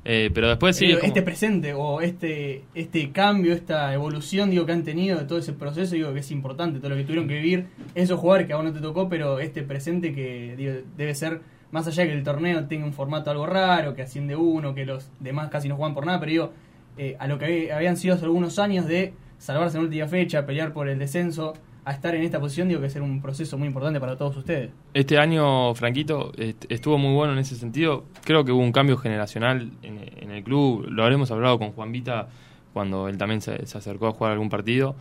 Eh, pero después sí. Este presente o este este cambio, esta evolución digo que han tenido de todo ese proceso, digo que es importante, todo lo que tuvieron que vivir, esos jugadores que aún no te tocó, pero este presente que debe ser más allá de que el torneo tenga un formato algo raro, que asciende uno, que los demás casi no juegan por nada, pero digo, eh, a lo que habían sido hace algunos años de salvarse en última fecha, pelear por el descenso, a estar en esta posición, digo que es un proceso muy importante para todos ustedes. Este año, Franquito, estuvo muy bueno en ese sentido. Creo que hubo un cambio generacional en, el club. Lo habremos hablado con Juan Vita cuando él también se, acercó a jugar algún partido.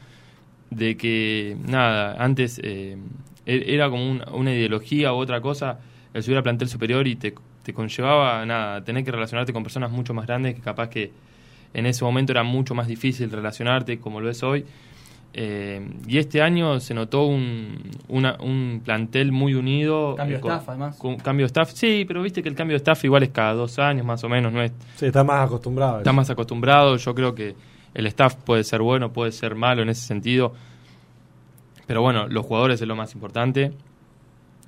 De que, nada, antes eh, e-, era como una ideología u otra cosa el subir al plantel superior y te, te conllevaba nada, tener que relacionarte con personas mucho más grandes que capaz que en ese momento era mucho más difícil relacionarte como lo es hoy. Eh, y este año se notó un, un plantel muy unido. Cambio de staff, además. cambio de staff, sí, pero viste que el cambio de staff igual es cada dos años más o menos, no es. Sí, está más acostumbrado. Está más acostumbrado. Yo creo que el staff puede ser bueno, puede ser malo en ese sentido. Pero bueno, los jugadores es lo más importante.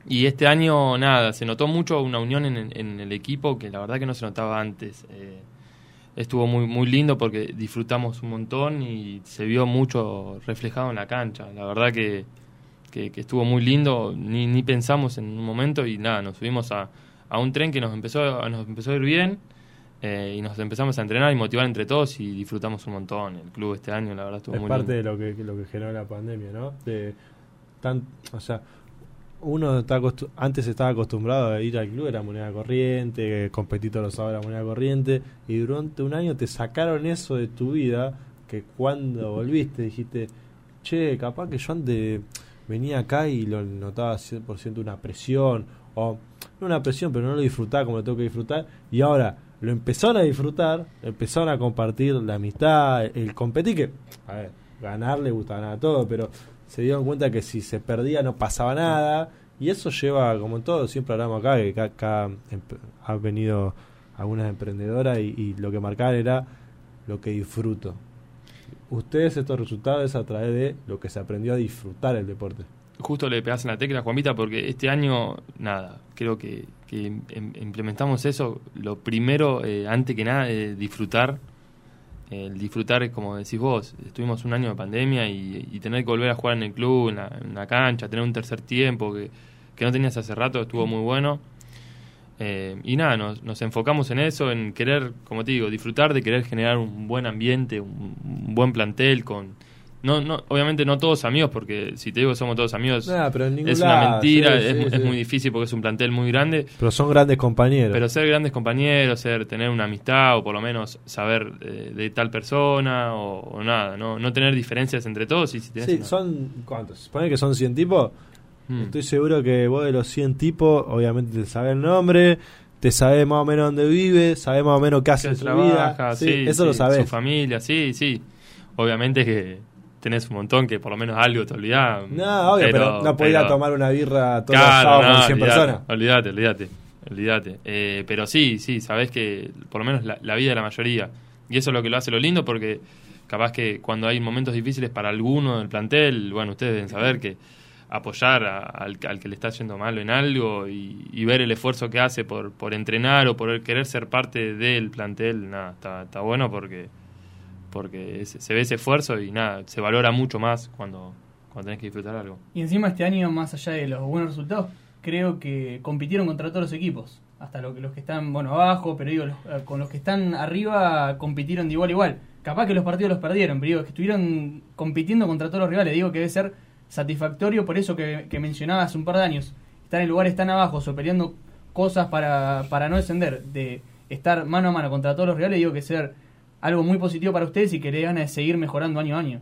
Y este año, nada, se notó mucho una unión en, el equipo que la verdad que no se notaba antes. Eh, estuvo muy, muy lindo porque disfrutamos un montón y se vio mucho reflejado en la cancha. La verdad que, que, estuvo muy lindo, ni, ni pensamos en un momento y nada, nos subimos a, a un tren que nos empezó, nos empezó a ir bien. Eh, y nos empezamos a entrenar y motivar entre todos y disfrutamos un montón. El club este año, la verdad, estuvo es muy parte de lo que, lo que generó la pandemia, ¿no? De tan, o sea, uno está antes estaba acostumbrado a ir al club, era moneda corriente, competir todos los sábados era moneda corriente, y durante un año te sacaron eso de tu vida, que cuando volviste dijiste, che, capaz que yo antes venía acá y lo notaba 100% una presión, o no una presión, pero no lo disfrutaba como lo tengo que disfrutar, y ahora lo empezaron a disfrutar, empezaron a compartir la amistad, el competir, que, a ver, ganar le gusta ganar a todo, pero se dieron cuenta que si se perdía no pasaba nada. Y eso lleva, como en todo, siempre hablamos acá, que acá, ha venido algunas emprendedoras y, lo que marcaban era lo que disfruto. Ustedes estos resultados es a través de lo que se aprendió a disfrutar el deporte. Justo le pegas en la tecla, Juanita, porque este año, nada, creo que, implementamos eso. Lo primero, eh, antes que nada, es disfrutar el disfrutar, como decís vos, estuvimos un año de pandemia y, tener que volver a jugar en el club, en la, cancha, tener un tercer tiempo que, no tenías hace rato, estuvo muy bueno. Eh, y nada, nos, nos, enfocamos en eso, en querer, como te digo, disfrutar de querer generar un buen ambiente, un buen plantel con no, no, obviamente no todos amigos, porque si te digo que somos todos amigos, es una mentira, es, muy difícil porque es un plantel muy grande. Pero son grandes compañeros. Pero ser grandes compañeros, ser tener una amistad o por lo menos saber eh, de tal persona o, nada, no, no tener diferencias entre todos. Y si sí, son, ¿cuántos? Supone que son 100 tipos. Hmm. Estoy seguro que vos de los 100 tipos, obviamente te sabes el nombre, te sabes más o menos dónde vive, sabes más o menos qué hace en su vida. Sí, eso lo sabes. Su familia, sí, sí. Obviamente que tenés un montón que por lo menos algo te olvidás. No, obvio, pero, no podía tomar una birra todos los sábados con 100 personas. Olvídate, olvídate. Olvídate. Eh, pero sí, sí, sabés que por lo menos la, vida de la mayoría. Y eso es lo que lo hace lo lindo porque capaz que cuando hay momentos difíciles para alguno del plantel, bueno, ustedes deben saber que apoyar al, que le está haciendo malo en algo y, ver el esfuerzo que hace por, por entrenar o por querer ser parte del plantel, nada, está, está bueno porque porque se ve ese esfuerzo y nada, se valora mucho más cuando, cuando tenés que disfrutar algo. Y encima este año, más allá de los buenos resultados, creo que compitieron contra todos los equipos. Hasta los, los que están, bueno, abajo, pero digo, eh, con los que están arriba compitieron de igual a igual. Capaz que los partidos los perdieron, pero digo, que estuvieron compitiendo contra todos los rivales. Digo que debe ser satisfactorio por eso que, que mencionabas hace un par de años. Estar en lugares tan abajo, o peleando cosas para, para no descender, de estar mano a mano contra todos los rivales, digo que ser algo muy positivo para ustedes y que le ganas de seguir mejorando año a año.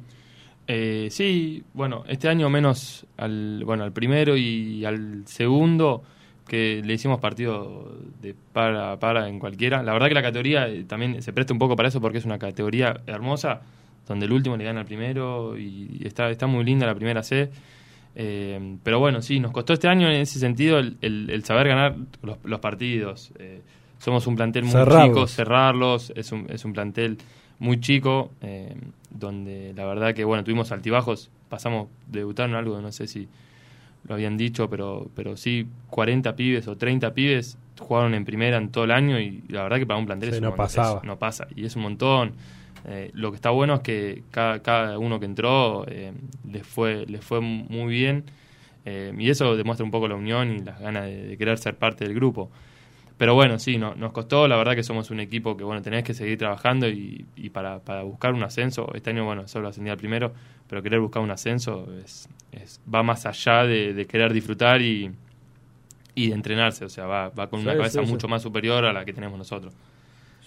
Eh, sí, bueno, este año menos al, bueno, al primero y al segundo, que le hicimos partido de para para en cualquiera. La verdad que la categoría eh, también se presta un poco para eso porque es una categoría hermosa, donde el último le gana al primero y está, está muy linda la primera C. Eh, pero bueno, sí, nos costó este año en ese sentido el, saber ganar los, partidos. Eh, somos un plantel muy chico, cerrarlos, es un, es un plantel muy chico, eh, donde la verdad que, bueno, tuvimos altibajos, pasamos, debutaron algo, no sé si lo habían dicho, pero, pero sí, 40 pibes o 30 pibes jugaron en primera en todo el año y la verdad que para un plantel es no, pasaba. no pasa, y es un montón. Eh, lo que está bueno es que cada, cada uno que entró eh, les, fue, les fue muy bien y eso demuestra un poco la unión y las ganas de, querer ser parte del grupo. Pero bueno, sí, no, nos costó, la verdad que somos un equipo que bueno tenés que seguir trabajando y, y para, para, buscar un ascenso, este año bueno solo ascendí al primero, pero querer buscar un ascenso es, es va más allá de, de, querer disfrutar y, y de entrenarse, o sea, va, va con una cabeza mucho más superior a la que tenemos nosotros.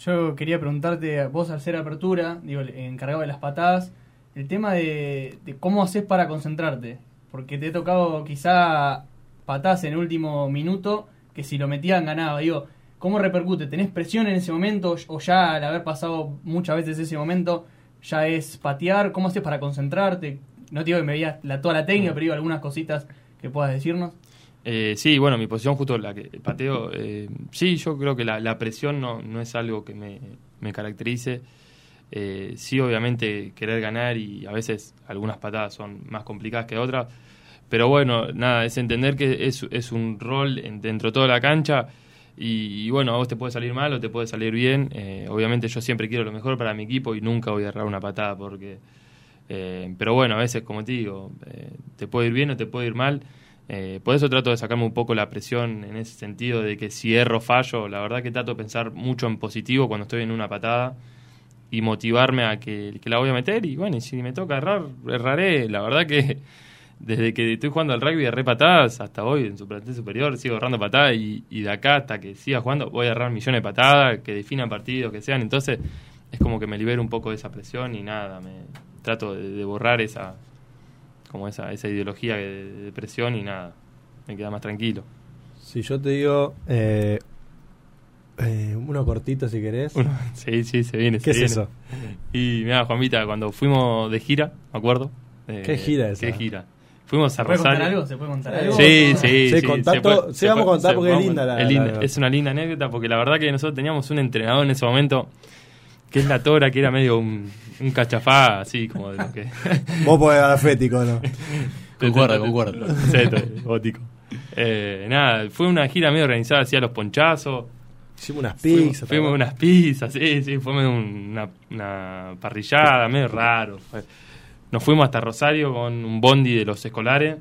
Yo quería preguntarte, vos al ser apertura, digo, encargado de las patadas, el tema de, cómo haces para concentrarte. Porque te he tocado quizá patadas en el último minuto que si lo metían ganaba. Digo, ¿cómo repercute? ¿Tenés presión en ese momento o ya al haber pasado muchas veces ese momento ya es patear? ¿Cómo haces para concentrarte? No te digo que me veías la, toda la técnica, mm. pero digo algunas cositas que puedas decirnos. Eh, sí, bueno, mi posición justo la que pateo, eh, sí, yo creo que la, la presión no, no, es algo que me, me caracterice. Eh, sí, obviamente querer ganar y a veces algunas patadas son más complicadas que otras, pero bueno, nada, es entender que es, es un rol dentro de toda la cancha y, bueno, a vos te puede salir mal o te puede salir bien. Eh, obviamente yo siempre quiero lo mejor para mi equipo y nunca voy a errar una patada porque... Eh, pero bueno, a veces, como te digo, te puede ir bien o te puede ir mal. Eh, por eso trato de sacarme un poco la presión en ese sentido de que si erro, fallo. La verdad que trato de pensar mucho en positivo cuando estoy en una patada y motivarme a que, la voy a meter. Y bueno, y si me toca errar, erraré. La verdad que desde que estoy jugando al rugby erré patadas hasta hoy en su plantel superior, sigo errando patadas y, de acá hasta que siga jugando voy a errar millones de patadas, que definan partidos, que sean. Entonces es como que me libero un poco de esa presión y nada, me trato de borrar esa, como esa, esa ideología de depresión y nada, me queda más tranquilo. Si yo te digo, eh, eh, uno cortito si querés. sí, sí, se viene. ¿Qué es eso? Y mira, Juanvita, cuando fuimos de gira, me acuerdo. Eh, ¿Qué gira es ¿Qué gira? Fuimos a ¿Se puede contar algo? ¿Se puede contar algo? Sí, sí, sí. sí, vamos a contar porque es linda la, Es una linda anécdota porque la verdad que nosotros teníamos un entrenador en ese momento que es la Tora, que era medio un, un cachafá, así como de lo que. Vos podés dar fético, ¿no? concuerdo, concuerdo. gótico. Eh, nada, fue una gira medio organizada, hacía los ponchazos. Hicimos unas pizzas. Fuimos, unas pizzas, sí, sí, fue una, una parrillada, medio raro. Nos fuimos hasta Rosario con un bondi de los escolares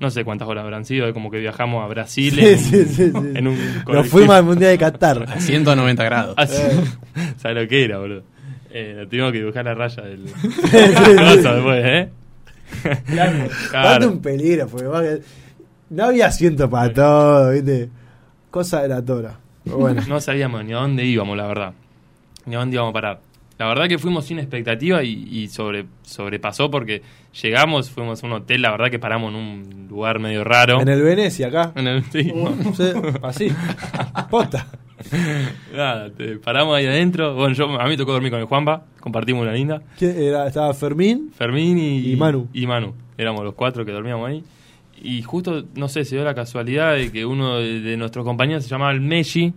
no sé cuántas horas habrán sido, como que viajamos a Brasil en, un Nos fuimos al Mundial de Qatar. A 190 grados. Eh. ¿Sabes lo que era, boludo? Eh, tuvimos que dibujar la raya del después, ¿eh? Claro. claro. un peligro, porque no había asiento para todo, ¿viste? Cosa de la tora. bueno. No sabíamos ni a dónde íbamos, la verdad. Ni a dónde íbamos a parar. La verdad que fuimos sin expectativa y, sobre, sobrepasó porque llegamos, fuimos a un hotel, la verdad que paramos en un lugar medio raro. En el Venecia, acá. En el, sí, así. Posta. Nada, paramos ahí adentro. Bueno, yo, a mí tocó dormir con el Juanpa, compartimos una linda. Era, estaba Fermín. Fermín y, y Manu. Y Manu. Éramos los cuatro que dormíamos ahí. Y justo, no sé, se dio la casualidad de que uno de, nuestros compañeros se llamaba el Messi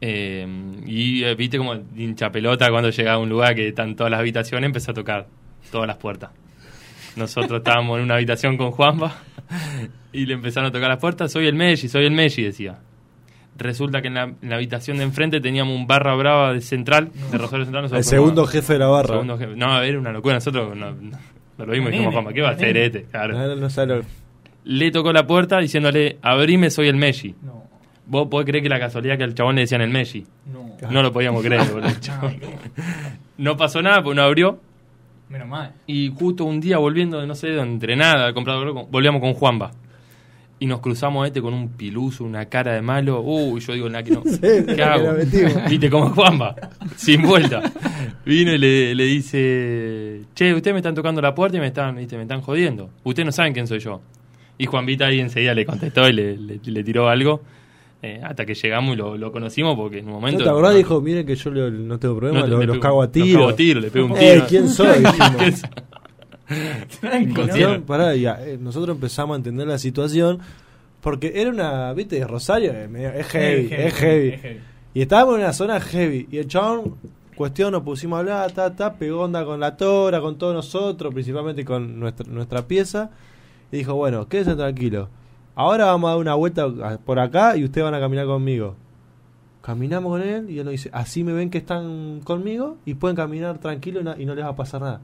eh, y eh, viste como hincha pelota cuando llegaba a un lugar que están todas las habitaciones, empezó a tocar todas las puertas. Nosotros estábamos en una habitación con Juanpa y le empezaron a tocar las puertas. Soy el Messi, soy el Messi, decía. Resulta que en la, habitación de enfrente teníamos un barra brava de central, de Rosario Central. el segundo jefe de la barra. No, era una locura. Nosotros no, lo vimos y dijimos, Juanpa, ¿qué va a hacer este? Le tocó la puerta diciéndole, abrime, soy el Messi. No. ¿Vos podés creer que la casualidad que al chabón le decían el Messi? No. No lo podíamos creer, no pasó nada, pues no abrió. Menos mal. Y justo un día volviendo, no sé, de entrenada, al comprador, volvíamos con Juanba. y nos cruzamos este con un piluso, una cara de malo. Uy, yo digo, nada que no. ¿Qué hago? Viste como Juanba, sin vuelta. Vino y le, le, dice, che, ustedes me están tocando la puerta y me están, ¿viste? me están jodiendo. Ustedes no saben quién soy yo. Y Juanvita ahí enseguida le contestó y le, le, tiró algo. Eh, hasta que llegamos y lo, lo, conocimos porque en un momento... ¿No te acordás? dijo, miren que yo no tengo problema, no, los, cago a tiro. Los cago a tiro, le pego un tiro. ¿Quién soy? Eh, nosotros empezamos a entender la situación porque era una, viste, Rosario es, heavy, es, heavy, Y estábamos en una zona heavy. Y el chabón, cuestión, nos pusimos a hablar, ta, ta, pegó onda con la tora, con todos nosotros, principalmente con nuestra, nuestra pieza. Y dijo, bueno, quédense tranquilo. Ahora vamos a dar una vuelta por acá y ustedes van a caminar conmigo. Caminamos con él y él nos dice, así me ven que están conmigo y pueden caminar tranquilo y no les va a pasar nada.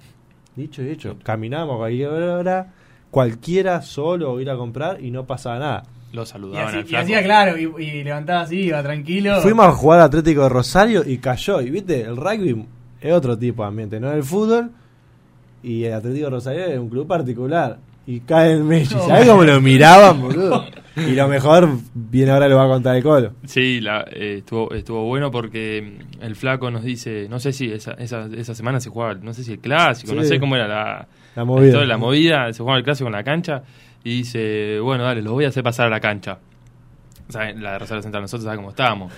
Dicho y hecho, caminamos hora, cualquiera solo o ir a comprar y no pasaba nada. Lo saludaban y, hacía claro, y, levantaba así, iba tranquilo. Fuimos a jugar Atlético de Rosario y cayó. Y viste, el rugby es otro tipo de ambiente, no es el fútbol. Y el Atlético de Rosario es un club particular y cae el Messi. ¿Sabes cómo lo miraban, boludo? Y lo mejor, bien ahora lo va a contar el Colo. Sí, la, eh, estuvo, estuvo bueno porque el flaco nos dice, no sé si esa, esa, esa semana se jugaba, no sé si el clásico, no sé cómo era la, la movida. La, movida, se jugaba el clásico en la cancha y dice, bueno, dale, los voy a hacer pasar a la cancha. O sea, la de Rosario Central, nosotros sabemos cómo estábamos.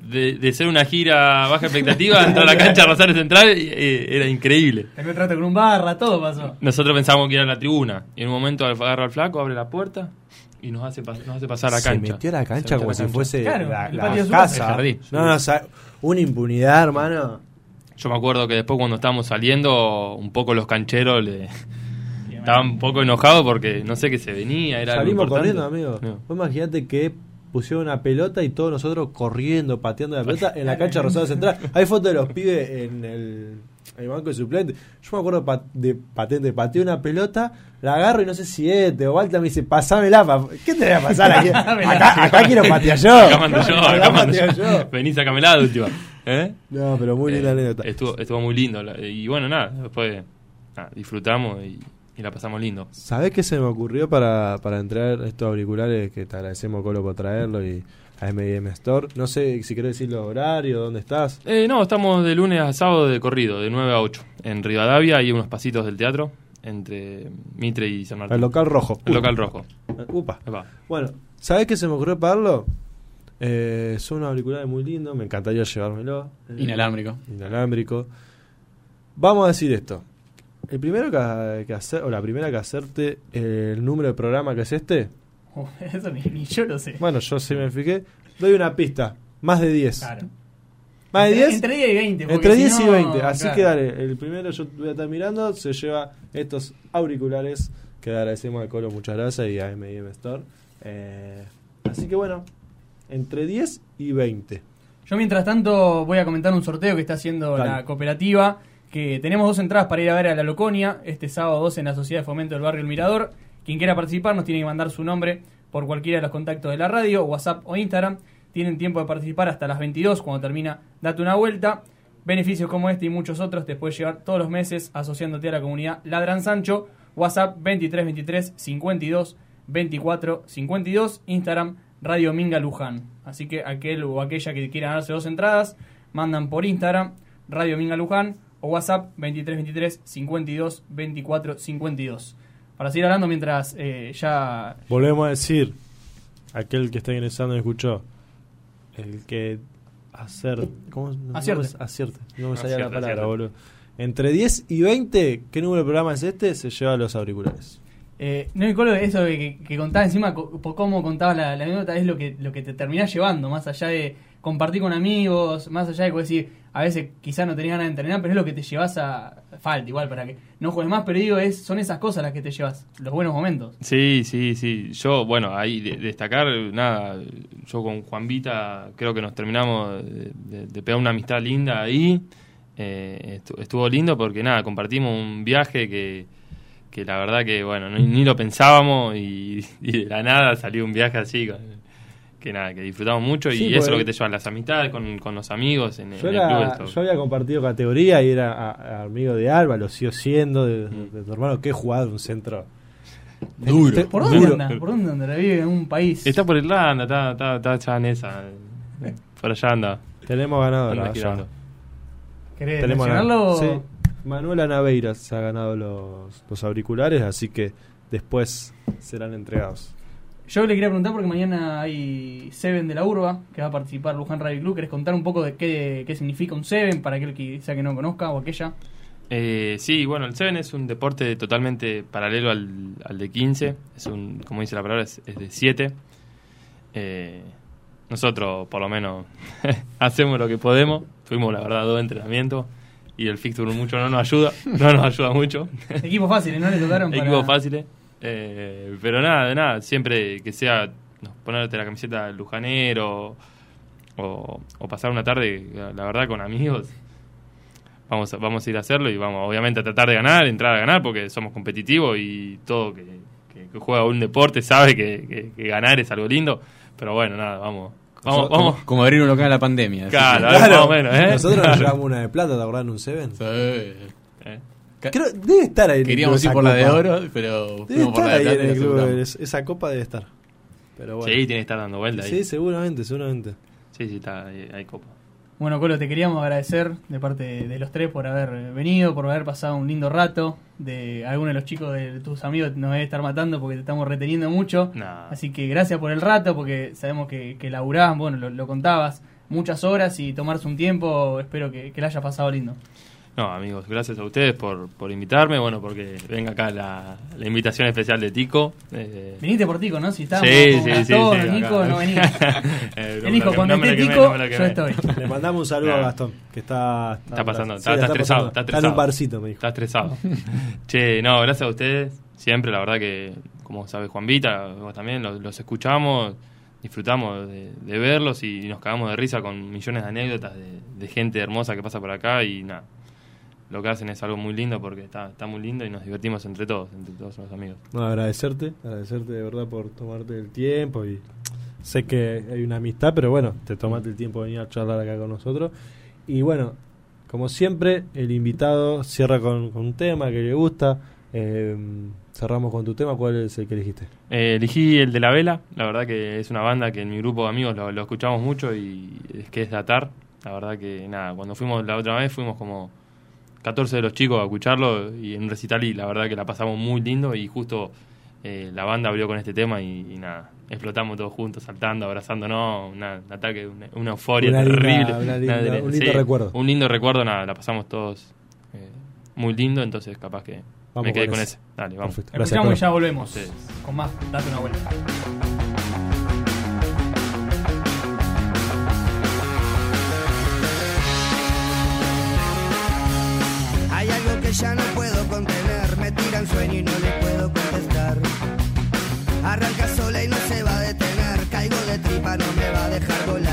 De, ser una gira baja expectativa, entrar a la cancha Rosario Central eh, era increíble. También trato con un barra, todo pasó. Nosotros pensábamos que era la tribuna. Y en un momento agarra al flaco, abre la puerta y nos hace, nos hace pasar a la cancha. Se metió a la cancha como si fuese la, casa. No, no, una impunidad, hermano. Yo me acuerdo que después cuando estábamos saliendo, un poco los cancheros le estaban un poco enojados porque no sé qué se venía. Era Salimos corriendo, amigo. imagínate que pusieron una pelota y todos nosotros corriendo, pateando la pelota en la cancha Rosada Central. Hay fotos de los pibes en el, banco de suplente. Yo me acuerdo de patente, pateé una pelota, la agarro y no sé si es o Walter me dice, pasámela. ¿Qué te voy a pasar aquí? acá, acá quiero patear yo. Acá mando yo, acá, mando yo. Venís a camelada de última. ¿Eh? No, pero muy linda eh, anécdota. Estuvo, estuvo muy lindo. Y bueno, nada, después disfrutamos y y la pasamos lindo. ¿Sabés qué se me ocurrió para, para entrar estos auriculares? Que te agradecemos, Colo, por traerlo y a M&M Store. No sé si querés decir los horarios, ¿dónde estás? Eh, no, estamos de lunes a sábado de corrido, de 9 a 8. En Rivadavia hay unos pasitos del teatro entre Mitre y San Martín. El local rojo. El local rojo. Upa. Bueno, ¿sabés qué se me ocurrió pagarlo? Eh, son unos auriculares muy lindos, me encantaría llevármelo. Inalámbrico. Inalámbrico. Vamos a decir esto. El primero que, hacer, o la primera que hacerte el número de programa que es este. Oh, eso ni, yo lo sé. Bueno, yo sí me fijé. Doy una pista. Más de 10. Claro. ¿Más de 10? Entre 10 y 20. Entre 10 y 20. Así que dale. El primero yo voy a estar mirando. Se lleva estos auriculares. Que agradecemos al Colo. Muchas gracias. Y a M&M Store. Eh, así que bueno. Entre 10 y 20. Yo mientras tanto voy a comentar un sorteo que está haciendo la cooperativa que tenemos dos entradas para ir a ver a la Loconia este sábado 12 en la Sociedad de Fomento del Barrio El Mirador. Quien quiera participar nos tiene que mandar su nombre por cualquiera de los contactos de la radio, WhatsApp o Instagram. Tienen tiempo de participar hasta las 22 cuando termina Date una vuelta. Beneficios como este y muchos otros te puedes llevar todos los meses asociándote a la comunidad Ladran Sancho. WhatsApp 2323 52 24 52. Instagram Radio Minga Luján. Así que aquel o aquella que quiera darse dos entradas, mandan por Instagram Radio Minga Luján o WhatsApp 2323 52 24 52. Para seguir hablando mientras eh, ya... Volvemos a decir, aquel que está ingresando y escuchó, el que hacer... ¿Cómo? No, acierte. No acierte. No me salía la palabra, boludo. Entre 10 y 20, ¿qué número de programa es este? Se lleva los auriculares. Eh, no, Nicolo, eso que, que, contaba encima, por cómo contabas la, la, anécdota, es lo que, lo que te terminás llevando, más allá de compartir con amigos, más allá de decir, a veces quizás no tenías ganas de entrenar, pero es lo que te llevas a. Falta igual para que no juegues más, pero digo, es, son esas cosas las que te llevas, los buenos momentos. Sí, sí, sí. Yo, bueno, ahí destacar, nada, yo con Juan Vita creo que nos terminamos de, pegar una amistad linda ahí. Eh, estuvo lindo porque, nada, compartimos un viaje que, que la verdad que, bueno, ni, lo pensábamos y, y, de la nada salió un viaje así. Con, que nada, que disfrutamos mucho y eso es lo que te lleva las amistades con, con los amigos en, yo el club. Yo había compartido categoría y era amigo de Alba, lo sigo siendo, de, mm. tu hermano, que he jugado un centro Duro. ¿Por dónde anda? ¿Por dónde anda? Vive en un país. Está por Irlanda, está, está, está allá en esa. Por allá anda. Tenemos ganado la ¿Querés Tenemos mencionarlo? Sí. Manuela Naveira se ha ganado los, los auriculares, así que después serán entregados. Yo le quería preguntar porque mañana hay Seven de la Urba que va a participar Luján Radio Club. ¿Querés contar un poco de qué, qué significa un Seven para aquel que sea que no conozca o aquella? Eh, sí, bueno, el Seven es un deporte totalmente paralelo al, al de 15. Es un, como dice la palabra, es, de 7. Eh, nosotros, por lo menos, hacemos lo que podemos. Tuvimos, la verdad, dos entrenamientos y el fixture mucho no nos ayuda. No nos ayuda mucho. Equipos fáciles, ¿no? Le tocaron para... Equipos fáciles. Eh, pero nada, de nada. Siempre que sea ponerte la camiseta lujanero o, o pasar una tarde, la verdad, con amigos vamos a, vamos a ir a hacerlo y vamos obviamente a tratar de ganar, entrar a ganar porque somos competitivos y todo que, que, juega un deporte sabe que, ganar es algo lindo, pero bueno, nada, vamos. Vamos, vamos. Como, abrir un local en la pandemia. Claro, más o menos, ¿eh? Nosotros nos llevamos una de plata, ¿te acordás en un Seven? Sí. ¿Eh? Creo, debe estar ahí. Queríamos ir por la de oro, pero fuimos por la de plata. En el club, esa copa debe estar. Pero bueno. Sí, tiene que estar dando vuelta ahí. Sí, seguramente, seguramente. Sí, sí, está, hay copa. Bueno, Colo, te queríamos agradecer de parte de los tres por haber venido, por haber pasado un lindo rato. De algunos de los chicos de tus amigos nos debe estar matando porque te estamos reteniendo mucho. Así que gracias por el rato, porque sabemos que, que laburás, bueno, lo, contabas, muchas horas y tomarse un tiempo. Espero que, que le haya pasado lindo. No, amigos, gracias a ustedes por, por invitarme, bueno, porque venga acá la, la invitación especial de Tico. Eh, Viniste por Tico, ¿no? Si estábamos sí, sí, sí, Nico no venía. eh, Él dijo, cuando esté Tico, yo estoy. Le mandamos un saludo a Gastón, que está... Está, pasando, está, estresado, está, estresado. Está en un barcito, me dijo. Está estresado. che, no, gracias a ustedes, siempre, la verdad que, como sabe Juan Vita, vos también, los, los escuchamos disfrutamos de, de, verlos y nos cagamos de risa con millones de anécdotas de, de gente hermosa que pasa por acá y nada, lo que hacen es algo muy lindo porque está, está muy lindo y nos divertimos entre todos, entre todos los amigos. No, agradecerte, agradecerte de verdad por tomarte el tiempo y sé que hay una amistad, pero bueno, te tomaste el tiempo de venir a charlar acá con nosotros. Y bueno, como siempre, el invitado cierra con, un tema que le gusta. Eh, cerramos con tu tema, ¿cuál es el que elegiste? Eh, elegí el de La Vela, la verdad que es una banda que en mi grupo de amigos lo, lo escuchamos mucho y es que es Datar. La verdad que nada, cuando fuimos la otra vez fuimos como 14 de los chicos a escucharlo y en un recital y la verdad que la pasamos muy lindo y justo eh, la banda abrió con este tema y, nada, explotamos todos juntos, saltando, abrazándonos, una, un ataque, una, euforia terrible. un lindo recuerdo. Un lindo recuerdo, nada, la pasamos todos eh, muy lindo, entonces capaz que me quedé con ese. Dale, vamos. Escuchamos y ya volvemos con más, date una vuelta. ya no puedo contener. Me tiran sueño y no le puedo contestar. Arranca sola y no se va a detener. Caigo de tripa, no me va a dejar volar.